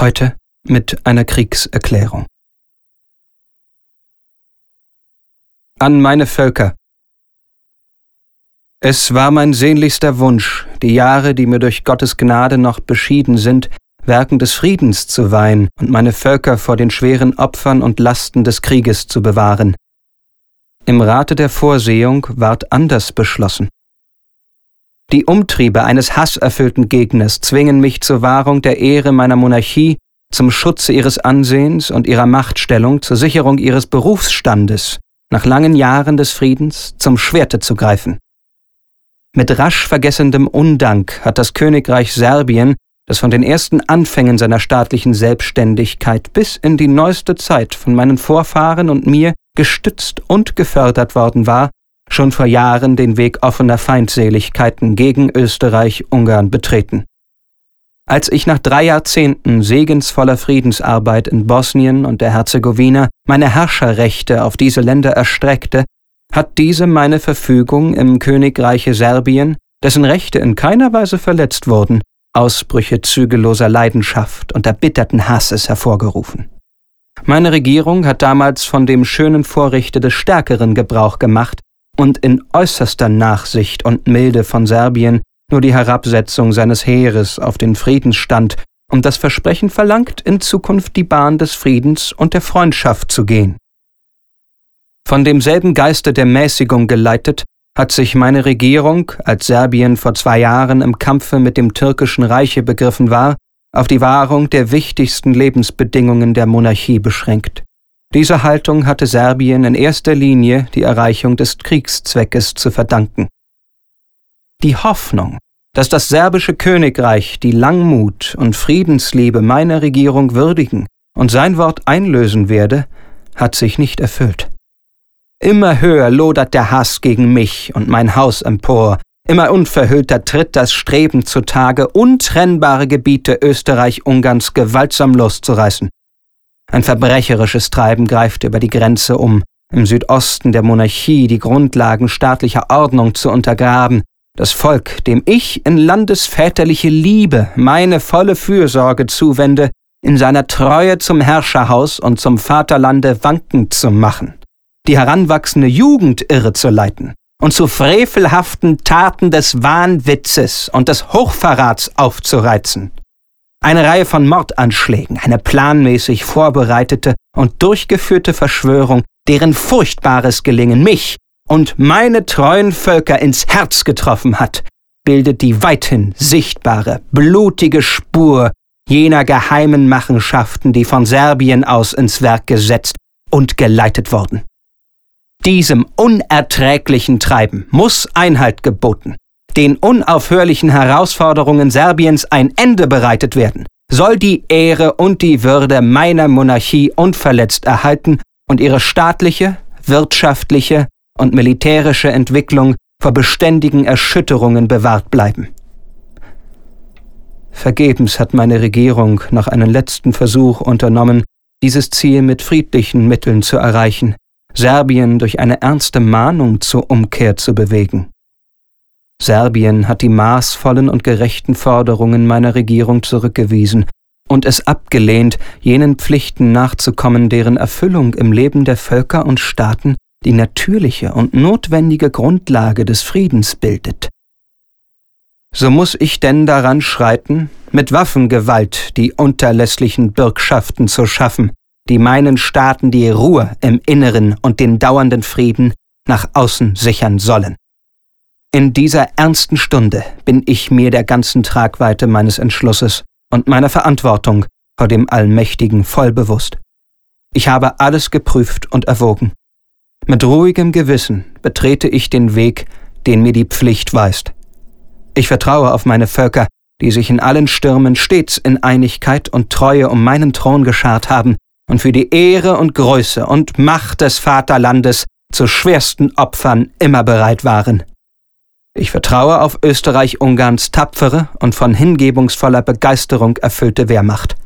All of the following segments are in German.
Heute mit einer Kriegserklärung. An meine Völker. Es war mein sehnlichster Wunsch, die Jahre, die mir durch Gottes Gnade noch beschieden sind, Werken des Friedens zu weihen und meine Völker vor den schweren Opfern und Lasten des Krieges zu bewahren. Im Rate der Vorsehung ward anders beschlossen. Die Umtriebe eines hasserfüllten Gegners zwingen mich zur Wahrung der Ehre meiner Monarchie, zum Schutze ihres Ansehens und ihrer Machtstellung, zur Sicherung ihres Berufsstandes, nach langen Jahren des Friedens zum Schwerte zu greifen. Mit rasch vergessendem Undank hat das Königreich Serbien, das von den ersten Anfängen seiner staatlichen Selbstständigkeit bis in die neueste Zeit von meinen Vorfahren und mir gestützt und gefördert worden war, schon vor Jahren den Weg offener Feindseligkeiten gegen Österreich-Ungarn betreten. Als ich nach drei Jahrzehnten segensvoller Friedensarbeit in Bosnien und der Herzegowina meine Herrscherrechte auf diese Länder erstreckte, hat diese meine Verfügung im Königreiche Serbien, dessen Rechte in keiner Weise verletzt wurden, Ausbrüche zügelloser Leidenschaft und erbitterten Hasses hervorgerufen. Meine Regierung hat damals von dem schönen Vorrechte des Stärkeren Gebrauch gemacht und in äußerster Nachsicht und Milde von Serbien nur die Herabsetzung seines Heeres auf den Friedensstand und das Versprechen verlangt, in Zukunft die Bahn des Friedens und der Freundschaft zu gehen. Von demselben Geiste der Mäßigung geleitet, hat sich meine Regierung, als Serbien vor zwei Jahren im Kampfe mit dem türkischen Reiche begriffen war, auf die Wahrung der wichtigsten Lebensbedingungen der Monarchie beschränkt. Dieser Haltung hatte Serbien in erster Linie die Erreichung des Kriegszweckes zu verdanken. Die Hoffnung, dass das serbische Königreich die Langmut und Friedensliebe meiner Regierung würdigen und sein Wort einlösen werde, hat sich nicht erfüllt. Immer höher lodert der Hass gegen mich und mein Haus empor, immer unverhüllter tritt das Streben zutage, untrennbare Gebiete Österreich-Ungarns gewaltsam loszureißen. Ein verbrecherisches Treiben greift über die Grenze um, im Südosten der Monarchie die Grundlagen staatlicher Ordnung zu untergraben, das Volk, dem ich in landesväterliche Liebe meine volle Fürsorge zuwende, in seiner Treue zum Herrscherhaus und zum Vaterlande wankend zu machen, die heranwachsende Jugend irre zu leiten und zu frevelhaften Taten des Wahnwitzes und des Hochverrats aufzureizen. Eine Reihe von Mordanschlägen, eine planmäßig vorbereitete und durchgeführte Verschwörung, deren furchtbares Gelingen mich und meine treuen Völker ins Herz getroffen hat, bildet die weithin sichtbare, blutige Spur jener geheimen Machenschaften, die von Serbien aus ins Werk gesetzt und geleitet wurden. Diesem unerträglichen Treiben muss Einhalt geboten den unaufhörlichen Herausforderungen Serbiens ein Ende bereitet werden, soll die Ehre und die Würde meiner Monarchie unverletzt erhalten und ihre staatliche, wirtschaftliche und militärische Entwicklung vor beständigen Erschütterungen bewahrt bleiben. Vergebens hat meine Regierung noch einen letzten Versuch unternommen, dieses Ziel mit friedlichen Mitteln zu erreichen, Serbien durch eine ernste Mahnung zur Umkehr zu bewegen. Serbien hat die maßvollen und gerechten Forderungen meiner Regierung zurückgewiesen und es abgelehnt, jenen Pflichten nachzukommen, deren Erfüllung im Leben der Völker und Staaten die natürliche und notwendige Grundlage des Friedens bildet. So muss ich denn daran schreiten, mit Waffengewalt die unterlässlichen Bürgschaften zu schaffen, die meinen Staaten die Ruhe im Inneren und den dauernden Frieden nach außen sichern sollen. In dieser ernsten Stunde bin ich mir der ganzen Tragweite meines Entschlusses und meiner Verantwortung vor dem Allmächtigen voll bewusst. Ich habe alles geprüft und erwogen. Mit ruhigem Gewissen betrete ich den Weg, den mir die Pflicht weist. Ich vertraue auf meine Völker, die sich in allen Stürmen stets in Einigkeit und Treue um meinen Thron geschart haben und für die Ehre und Größe und Macht des Vaterlandes zu schwersten Opfern immer bereit waren. Ich vertraue auf Österreich-Ungarns tapfere und von hingebungsvoller Begeisterung erfüllte Wehrmacht.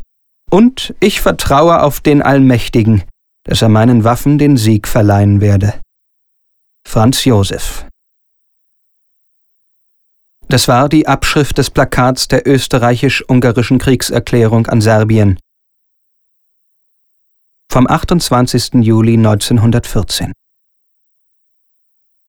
Und ich vertraue auf den Allmächtigen, dass er meinen Waffen den Sieg verleihen werde. Franz Josef Das war die Abschrift des Plakats der österreichisch-ungarischen Kriegserklärung an Serbien vom 28. Juli 1914.